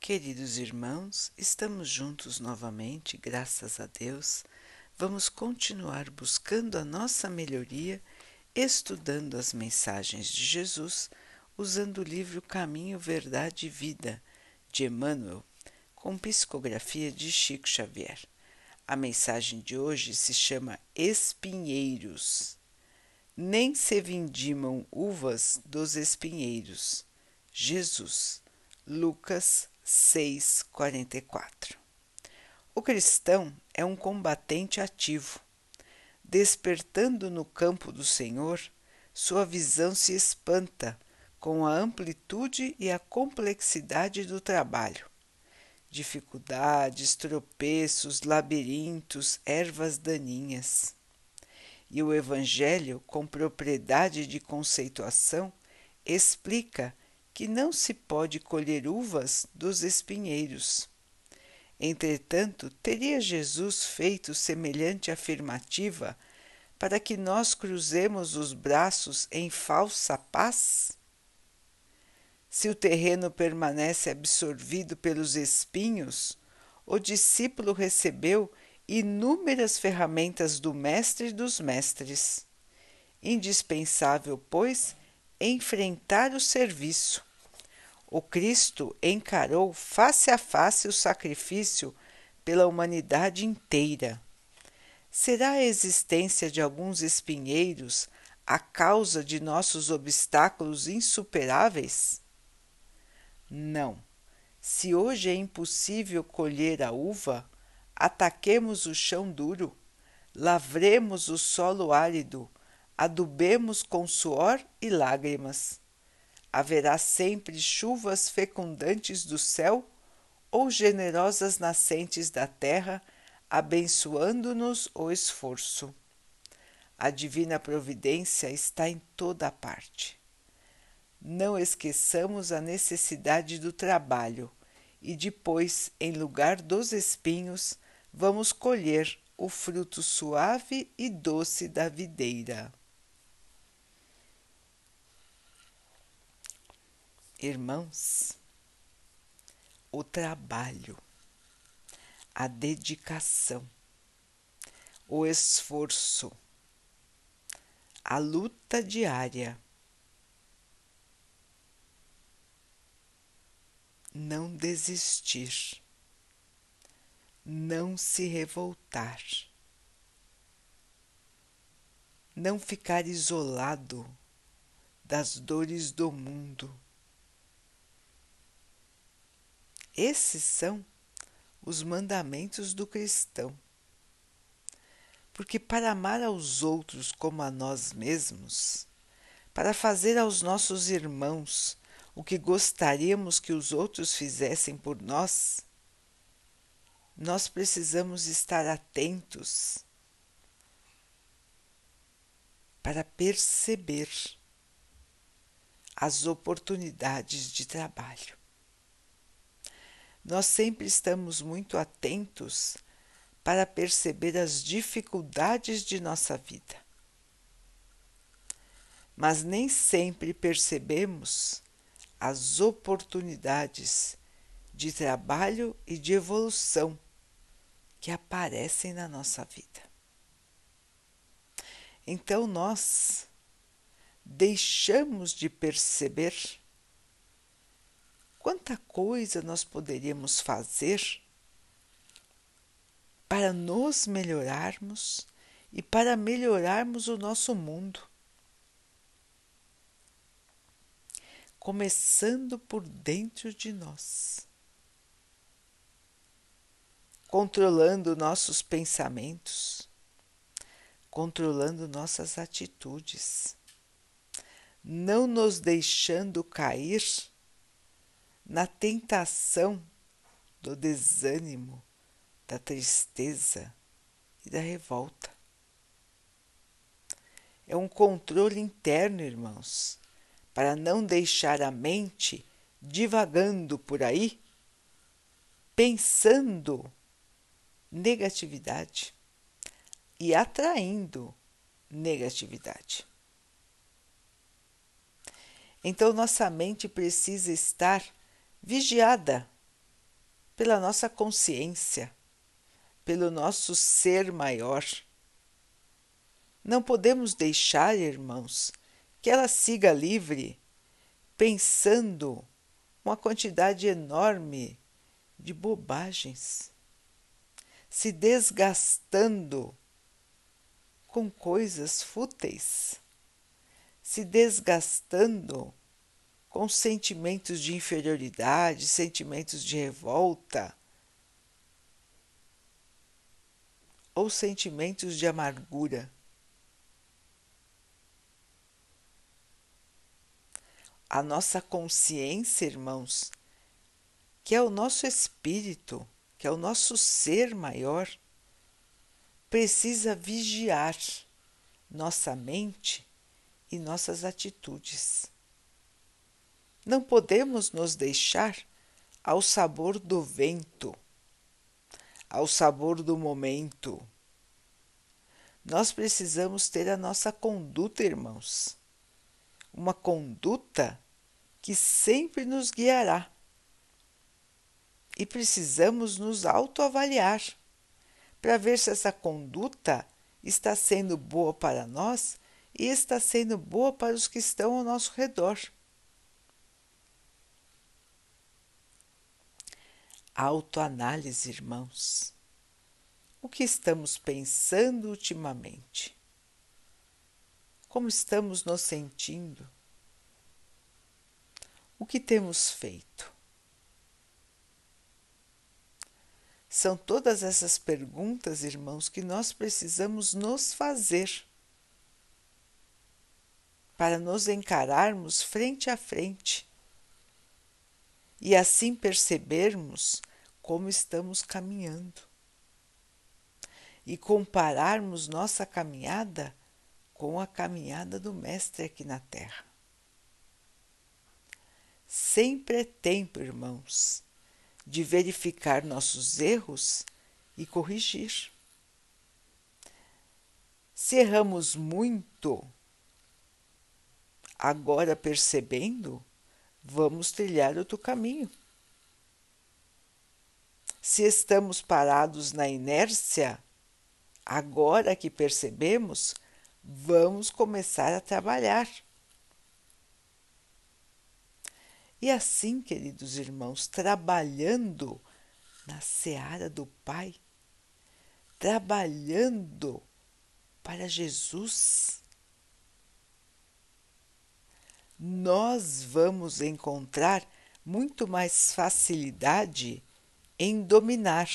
Queridos irmãos, estamos juntos novamente, graças a Deus. Vamos continuar buscando a nossa melhoria, estudando as mensagens de Jesus, usando o livro Caminho, Verdade e Vida, de Emmanuel, com psicografia de Chico Xavier. A mensagem de hoje se chama Espinheiros. Nem se vindimam uvas dos espinheiros. Jesus, Lucas 6:44. O cristão é um combatente ativo. Despertando no campo do Senhor, sua visão se espanta com a amplitude e a complexidade do trabalho. Dificuldades, tropeços, labirintos, ervas daninhas. E o Evangelho, com propriedade de conceituação, explica que não se pode colher uvas dos espinheiros. Entretanto, teria Jesus feito semelhante afirmativa para que nós cruzemos os braços em falsa paz? Se o terreno permanece absorvido pelos espinhos, o discípulo recebeu inúmeras ferramentas do Mestre dos Mestres. Indispensável, pois, enfrentar o serviço o Cristo encarou face a face o sacrifício pela humanidade inteira. Será a existência de alguns espinheiros a causa de nossos obstáculos insuperáveis? Não. Se hoje é impossível colher a uva, ataquemos o chão duro, lavremos o solo árido, adubemos com suor e lágrimas haverá sempre chuvas fecundantes do céu ou generosas nascentes da terra, abençoando-nos o esforço. A divina providência está em toda a parte. Não esqueçamos a necessidade do trabalho e depois, em lugar dos espinhos, vamos colher o fruto suave e doce da videira. Irmãos, o trabalho, a dedicação, o esforço, a luta diária não desistir, não se revoltar, não ficar isolado das dores do mundo esses são os mandamentos do cristão. Porque para amar aos outros como a nós mesmos, para fazer aos nossos irmãos o que gostaríamos que os outros fizessem por nós, nós precisamos estar atentos para perceber as oportunidades de trabalho nós sempre estamos muito atentos para perceber as dificuldades de nossa vida. Mas nem sempre percebemos as oportunidades de trabalho e de evolução que aparecem na nossa vida. Então nós deixamos de perceber quanta coisa nós poderíamos fazer para nos melhorarmos e para melhorarmos o nosso mundo. Começando por dentro de nós, controlando nossos pensamentos, controlando nossas atitudes, não nos deixando cair na tentação do desânimo, da tristeza e da revolta. É um controle interno, irmãos, para não deixar a mente divagando por aí, pensando negatividade e atraindo negatividade. Então, nossa mente precisa estar vigiada pela nossa consciência, pelo nosso ser maior. Não podemos deixar, irmãos, que ela siga livre, pensando uma quantidade enorme de bobagens, se desgastando com coisas fúteis, se desgastando com sentimentos de inferioridade, sentimentos de revolta ou sentimentos de amargura. A nossa consciência, irmãos, que é o nosso espírito, que é o nosso ser maior, precisa vigiar nossa mente e nossas atitudes. Não podemos nos deixar ao sabor do vento, ao sabor do momento. Nós precisamos ter a nossa conduta, irmãos. Uma conduta que sempre nos guiará. E precisamos nos autoavaliar para ver se essa conduta está sendo boa para nós e está sendo boa para os que estão ao nosso redor. Autoanálise, irmãos. O que estamos pensando ultimamente? Como estamos nos sentindo? O que temos feito? São todas essas perguntas, irmãos, que nós precisamos nos fazer para nos encararmos frente a frente e assim percebermos como estamos caminhando e compararmos nossa caminhada com a caminhada do Mestre aqui na Terra. Sempre é tempo, irmãos, de verificar nossos erros e corrigir. Se erramos muito, agora percebendo, vamos trilhar outro caminho. Se estamos parados na inércia, agora que percebemos, vamos começar a trabalhar. E assim, queridos irmãos, trabalhando na seara do Pai, trabalhando para Jesus, nós vamos encontrar muito mais facilidade em dominar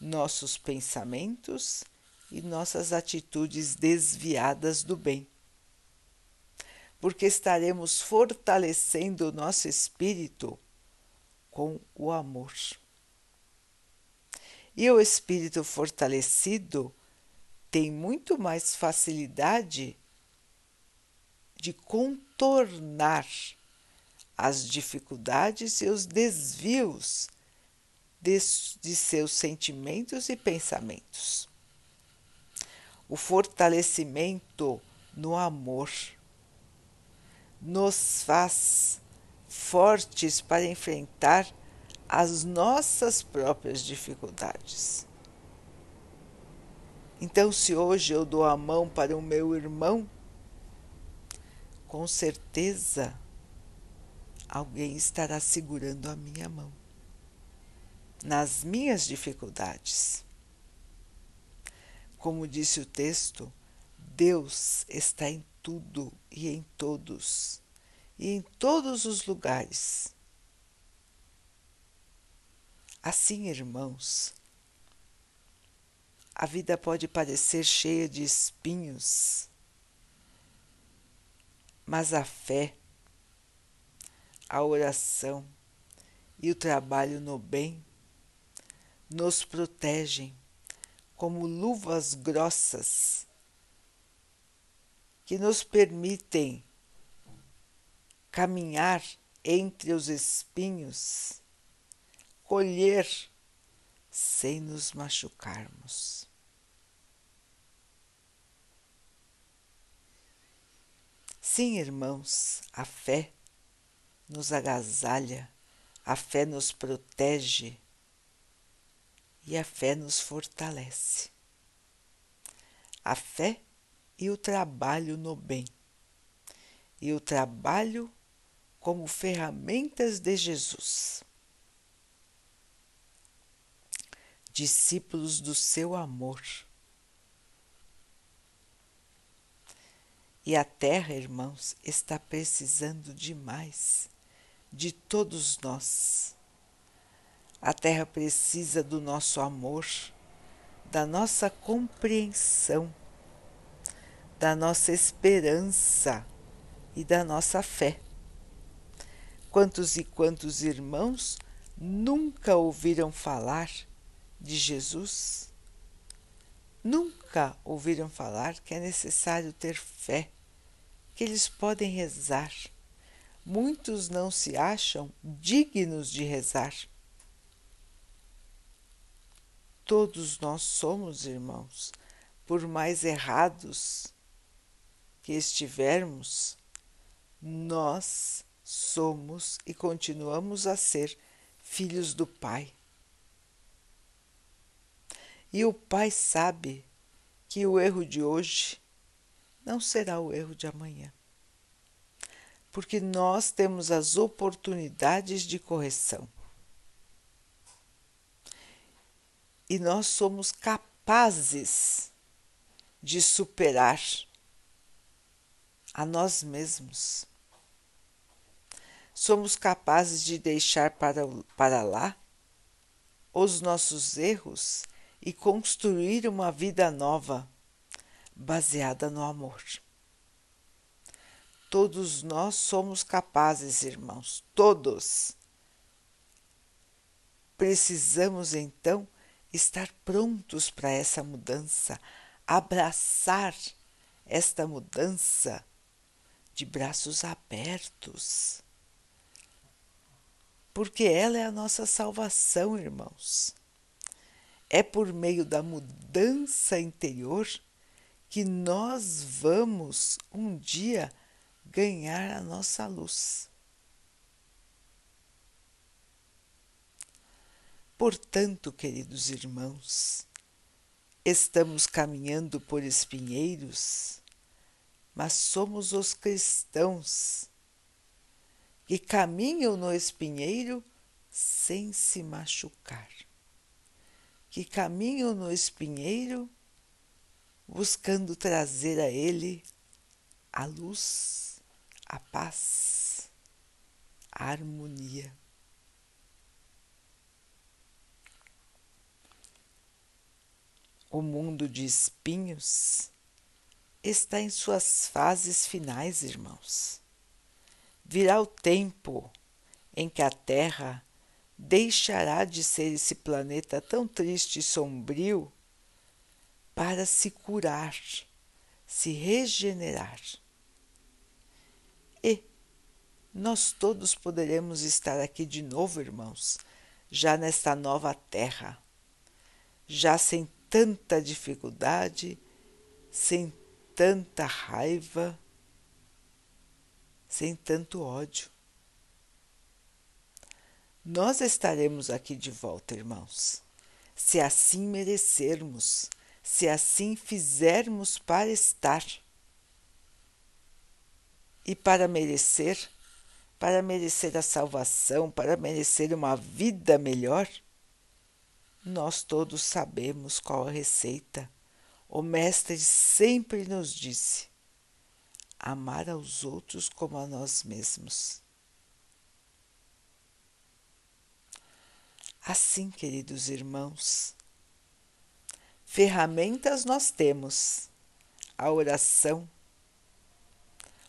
nossos pensamentos e nossas atitudes desviadas do bem. Porque estaremos fortalecendo o nosso espírito com o amor. E o espírito fortalecido tem muito mais facilidade de contornar as dificuldades e os desvios de, de seus sentimentos e pensamentos. O fortalecimento no amor nos faz fortes para enfrentar as nossas próprias dificuldades. Então, se hoje eu dou a mão para o meu irmão, com certeza alguém estará segurando a minha mão nas minhas dificuldades. Como disse o texto, Deus está em tudo e em todos e em todos os lugares. Assim, irmãos, a vida pode parecer cheia de espinhos, mas a fé, a oração e o trabalho no bem nos protegem como luvas grossas que nos permitem caminhar entre os espinhos, colher sem nos machucarmos. Sim, irmãos, a fé nos agasalha, A fé nos protege e a fé nos fortalece. A fé e o trabalho no bem, e o trabalho como ferramentas de Jesus. Discípulos do seu amor. E a terra, irmãos, está precisando demais de todos nós. A terra precisa do nosso amor, da nossa compreensão, da nossa esperança e da nossa fé. Quantos e quantos irmãos nunca ouviram falar de Jesus? Nunca ouviram falar que é necessário ter fé, que eles podem rezar. Muitos não se acham dignos de rezar. Todos nós somos irmãos, por mais errados que estivermos, nós somos e continuamos a ser filhos do Pai. E o Pai sabe que o erro de hoje não será o erro de amanhã. Porque nós temos as oportunidades de correção. E nós somos capazes de superar a nós mesmos. Somos capazes de deixar para, para lá os nossos erros e construir uma vida nova, baseada no amor. Todos nós somos capazes, irmãos, todos. Precisamos então estar prontos para essa mudança, abraçar esta mudança de braços abertos. Porque ela é a nossa salvação, irmãos. É por meio da mudança interior que nós vamos um dia ganhar a nossa luz. Portanto, queridos irmãos, estamos caminhando por espinheiros, mas somos os cristãos que caminham no espinheiro sem se machucar que caminham no espinheiro buscando trazer a ele a luz, a paz, a harmonia. O mundo de espinhos está em suas fases finais, irmãos. Virá o tempo em que a terra deixará de ser esse planeta tão triste e sombrio para se curar, se regenerar. E nós todos poderemos estar aqui de novo, irmãos, já nesta nova terra, já sem tanta dificuldade, sem tanta raiva, sem tanto ódio. Nós estaremos aqui de volta, irmãos, se assim merecermos, se assim fizermos para estar. E para merecer, para merecer a salvação, para merecer uma vida melhor, nós todos sabemos qual a receita. O Mestre sempre nos disse: amar aos outros como a nós mesmos. Assim, queridos irmãos, ferramentas nós temos: a oração,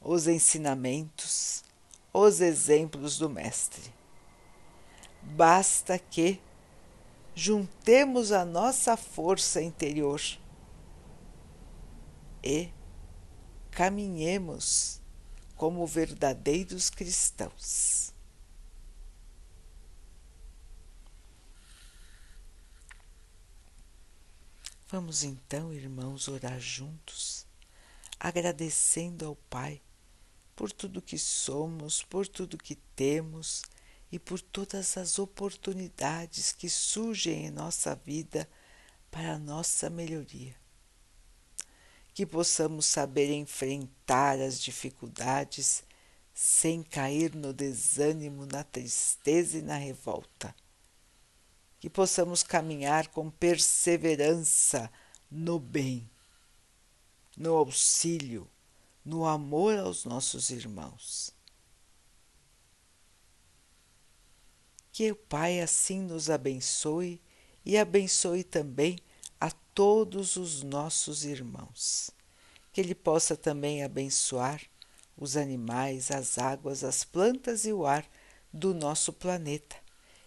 os ensinamentos, os exemplos do Mestre. Basta que juntemos a nossa força interior e caminhemos como verdadeiros cristãos. Vamos então, irmãos, orar juntos, agradecendo ao Pai por tudo que somos, por tudo que temos e por todas as oportunidades que surgem em nossa vida para a nossa melhoria. Que possamos saber enfrentar as dificuldades sem cair no desânimo, na tristeza e na revolta. Que possamos caminhar com perseverança no bem, no auxílio, no amor aos nossos irmãos Que o Pai assim nos abençoe e abençoe também a todos os nossos irmãos. Que Ele possa também abençoar os animais, as águas, as plantas e o ar do nosso planeta.